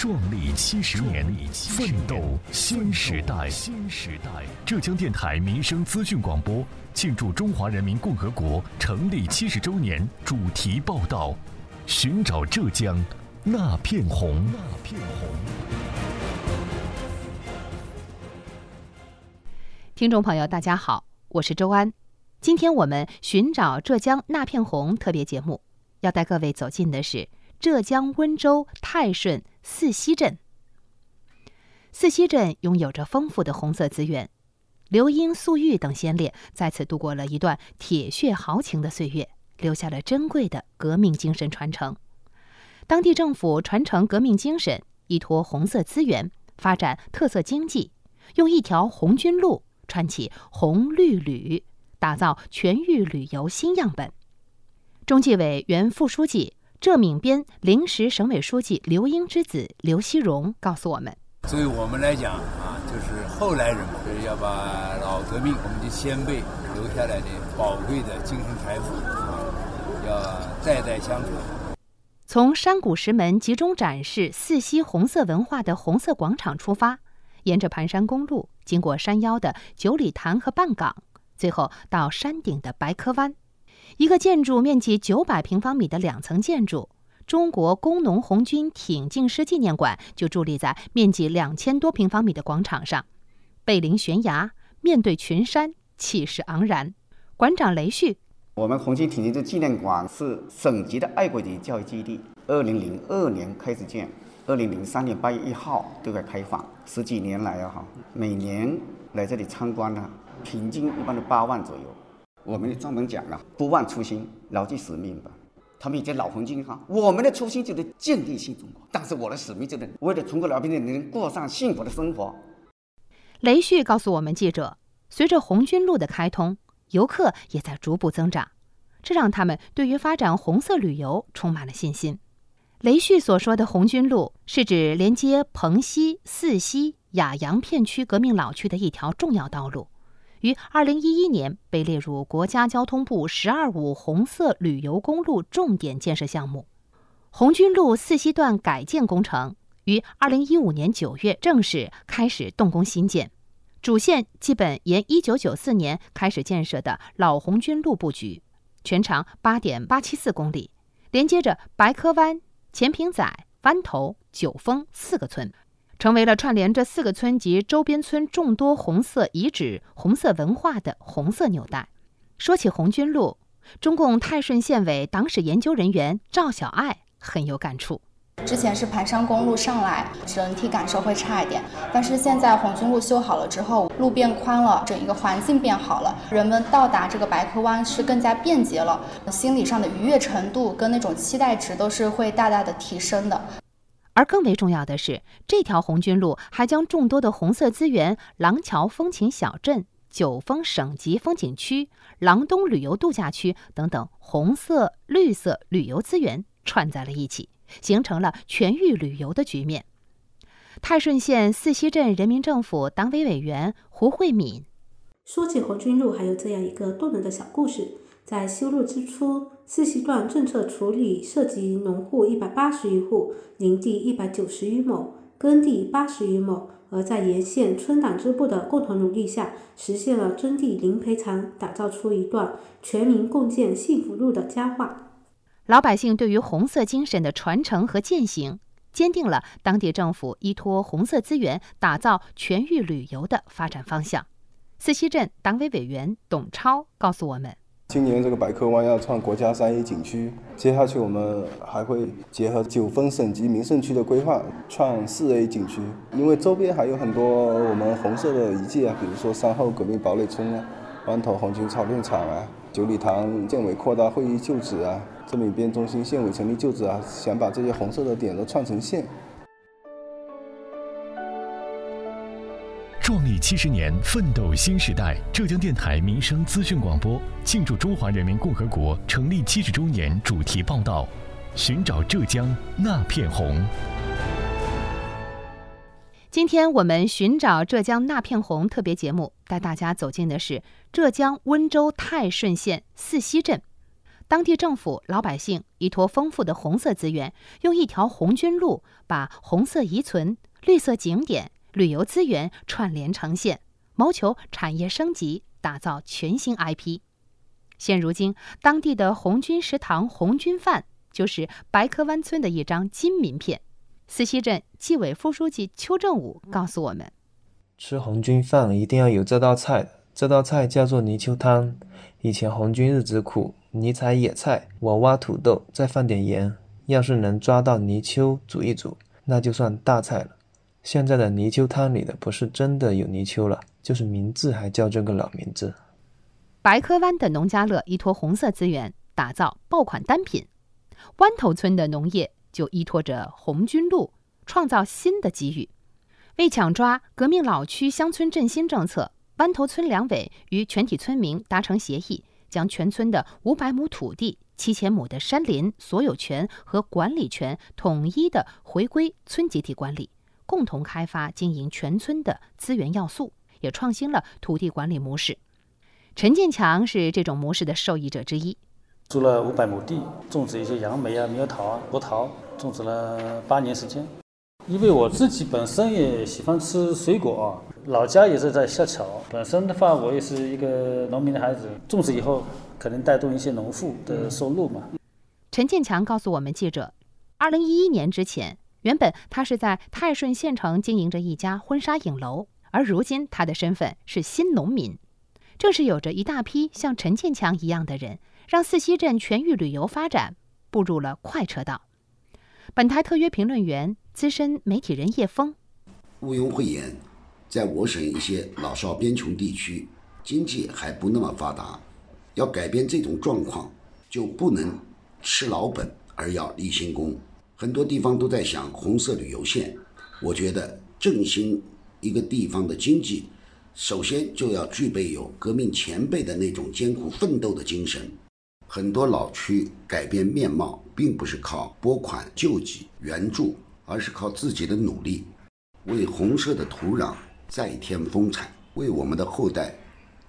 壮丽七十年，奋斗新时代。新时代，浙江电台民生资讯广播庆祝中华人民共和国成立七十周年主题报道：寻找浙江那片红。那片红。听众朋友，大家好，我是周安。今天我们寻找浙江那片红特别节目，要带各位走进的是浙江温州泰顺四溪镇。四溪镇拥有着丰富的红色资源，刘英、粟裕等先烈在此度过了一段铁血豪情的岁月，留下了珍贵的革命精神传承。当地政府传承革命精神，依托红色资源，发展特色经济，用一条红军路。串起红绿旅，打造全域旅游新样本。中纪委原副书记、浙闽边临时省委书记刘英之子刘锡荣告诉我们：“作为我们来讲啊，就是后来人嘛，就是要把老革命我们的先辈留下来的宝贵的精神财富啊，要代代相传。”从山谷石门集中展示四溪红色文化的红色广场出发。沿着盘山公路，经过山腰的九里潭和半岗，最后到山顶的白科湾，一个建筑面积九百平方米的两层建筑——中国工农红军挺进师纪念馆，就伫立在面积两千多平方米的广场上，背临悬崖，面对群山，气势昂然。馆长雷旭：“我们红军挺进师纪念馆是省级的爱国主义教育基地，二零零二年开始建。”二零零三年八月一号对外开放，十几年来啊哈，每年来这里参观呢，平均一般都八万左右。我们专门讲了，不忘初心，牢记使命吧。他们以前老红军哈，我们的初心就是建立新中国，但是我的使命就是为了中国老百姓能过上幸福的生活。雷旭告诉我们记者，随着红军路的开通，游客也在逐步增长，这让他们对于发展红色旅游充满了信心。雷旭所说的红军路，是指连接蓬溪、四溪、雅阳片区革命老区的一条重要道路，于二零一一年被列入国家交通部“十二五”红色旅游公路重点建设项目。红军路四溪段改建工程于二零一五年九月正式开始动工兴建，主线基本沿一九九四年开始建设的老红军路布局，全长八点八七四公里，连接着白科湾。前坪仔、湾头、九峰四个村，成为了串联这四个村及周边村众多红色遗址、红色文化的红色纽带。说起红军路，中共泰顺县委党史研究人员赵小爱很有感触。之前是盘山公路上来，整体感受会差一点。但是现在红军路修好了之后，路变宽了，整一个环境变好了，人们到达这个白科湾是更加便捷了，心理上的愉悦程度跟那种期待值都是会大大的提升的。而更为重要的是，这条红军路还将众多的红色资源——廊桥风情小镇、九峰省级风景区、廊东旅游度假区等等红色、绿色旅游资源串在了一起。形成了全域旅游的局面。泰顺县四溪镇人民政府党委委员胡慧敏说起红军路，还有这样一个动人的小故事：在修路之初，四溪段政策处理涉及农户一百八十余户，林地一百九十余亩，耕地八十余亩。而在沿线村党支部的共同努力下，实现了征地零赔偿，打造出一段全民共建幸福路的佳话。老百姓对于红色精神的传承和践行，坚定了当地政府依托红色资源打造全域旅游的发展方向。四溪镇党委委员董超告诉我们：“今年这个百科湾要创国家三 A 景区，接下去我们还会结合九峰省级名胜区的规划，创四 A 景区。因为周边还有很多我们红色的遗迹啊，比如说山后革命堡垒村啊、湾头红军操练场啊、九里塘建委扩大会议旧址啊。”这闽边中心县委成立旧址啊，想把这些红色的点都串成线。七十年，奋斗新时代。浙江电台民生资讯广播庆祝中华人民共和国成立七十周年主题报道：寻找浙江那片红。今天我们寻找浙江那片红特别节目，带大家走进的是浙江温州泰顺县四溪镇。当地政府、老百姓依托丰富的红色资源，用一条红军路把红色遗存、绿色景点、旅游资源串联成线，谋求产业升级，打造全新 IP。现如今，当地的红军食堂红军饭就是白科湾村的一张金名片。四溪镇纪委副书记邱正武告诉我们：“吃红军饭一定要有这道菜，这道菜叫做泥鳅汤。以前红军日子苦，你采野菜，我挖土豆，再放点盐。要是能抓到泥鳅煮一煮，那就算大菜了。现在的泥鳅汤里的不是真的有泥鳅了，就是名字还叫这个老名字。”白科湾的农家乐依托红色资源打造爆款单品，湾头村的农业。就依托着红军路，创造新的机遇。为抢抓革命老区乡村振兴政策，湾头村两委与全体村民达成协议，将全村的五百亩土地、七千亩的山林所有权和管理权统一的回归村集体管理，共同开发经营全村的资源要素，也创新了土地管理模式。陈建强是这种模式的受益者之一。租了五百亩地，种植一些杨梅啊、猕猴桃啊、葡萄，种植了八年时间。因为我自己本身也喜欢吃水果啊，老家也是在下桥。本身的话，我也是一个农民的孩子，种植以后可能带动一些农户的收入嘛。陈建强告诉我们记者，二零一一年之前，原本他是在泰顺县城经营着一家婚纱影楼，而如今他的身份是新农民。正是有着一大批像陈建强一样的人。让四溪镇全域旅游发展步入了快车道。本台特约评论员、资深媒体人叶峰：毋庸讳言，在我省一些老少边穷地区，经济还不那么发达。要改变这种状况，就不能吃老本，而要立新功。很多地方都在想红色旅游线，我觉得振兴一个地方的经济，首先就要具备有革命前辈的那种艰苦奋斗的精神。很多老区改变面貌，并不是靠拨款救济援助，而是靠自己的努力，为红色的土壤再添风采，为我们的后代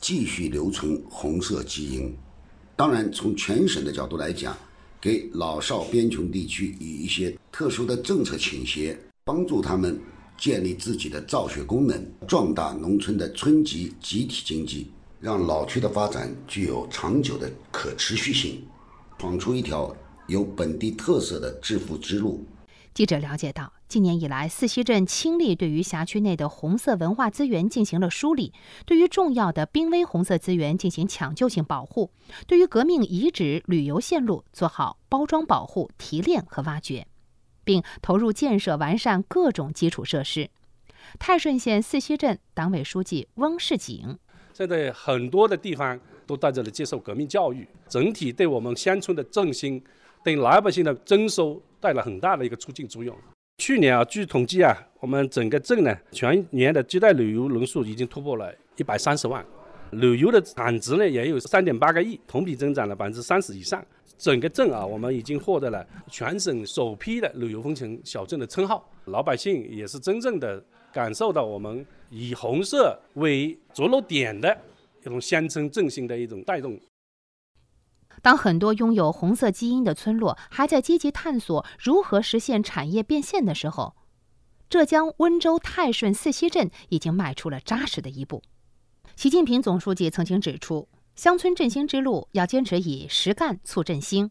继续留存红色基因。当然，从全省的角度来讲，给老少边穷地区以一些特殊的政策倾斜，帮助他们建立自己的造血功能，壮大农村的村级集体经济。让老区的发展具有长久的可持续性，闯出一条有本地特色的致富之路。记者了解到，近年以来，四溪镇倾力对于辖区内的红色文化资源进行了梳理，对于重要的濒危红色资源进行抢救性保护，对于革命遗址旅游线路做好包装保护、提炼和挖掘，并投入建设完善各种基础设施。泰顺县四溪镇党委书记翁世景。现在很多的地方都在这里接受革命教育，整体对我们乡村的振兴、对老百姓的增收带来很大的一个促进作用。去年啊，据统计啊，我们整个镇呢，全年的接待旅游人数已经突破了一百三十万，旅游的产值呢也有三点八个亿，同比增长了百分之三十以上。整个镇啊，我们已经获得了全省首批的旅游风情小镇的称号，老百姓也是真正的。感受到我们以红色为着陆点的一种乡村振兴的一种带动。当很多拥有红色基因的村落还在积极探索如何实现产业变现的时候，浙江温州泰顺四溪镇已经迈出了扎实的一步。习近平总书记曾经指出，乡村振兴之路要坚持以实干促振兴，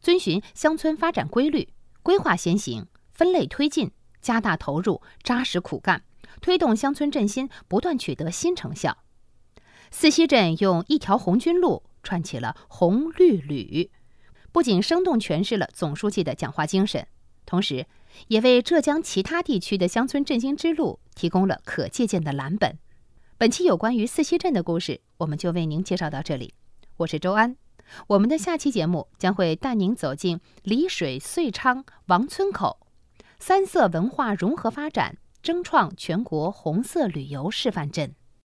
遵循乡村发展规律，规划先行，分类推进。加大投入，扎实苦干，推动乡村振兴不断取得新成效。四溪镇用一条红军路串起了红绿旅，不仅生动诠释了总书记的讲话精神，同时也为浙江其他地区的乡村振兴之路提供了可借鉴的蓝本。本期有关于四溪镇的故事，我们就为您介绍到这里。我是周安，我们的下期节目将会带您走进丽水遂昌王村口。三色文化融合发展，争创全国红色旅游示范镇。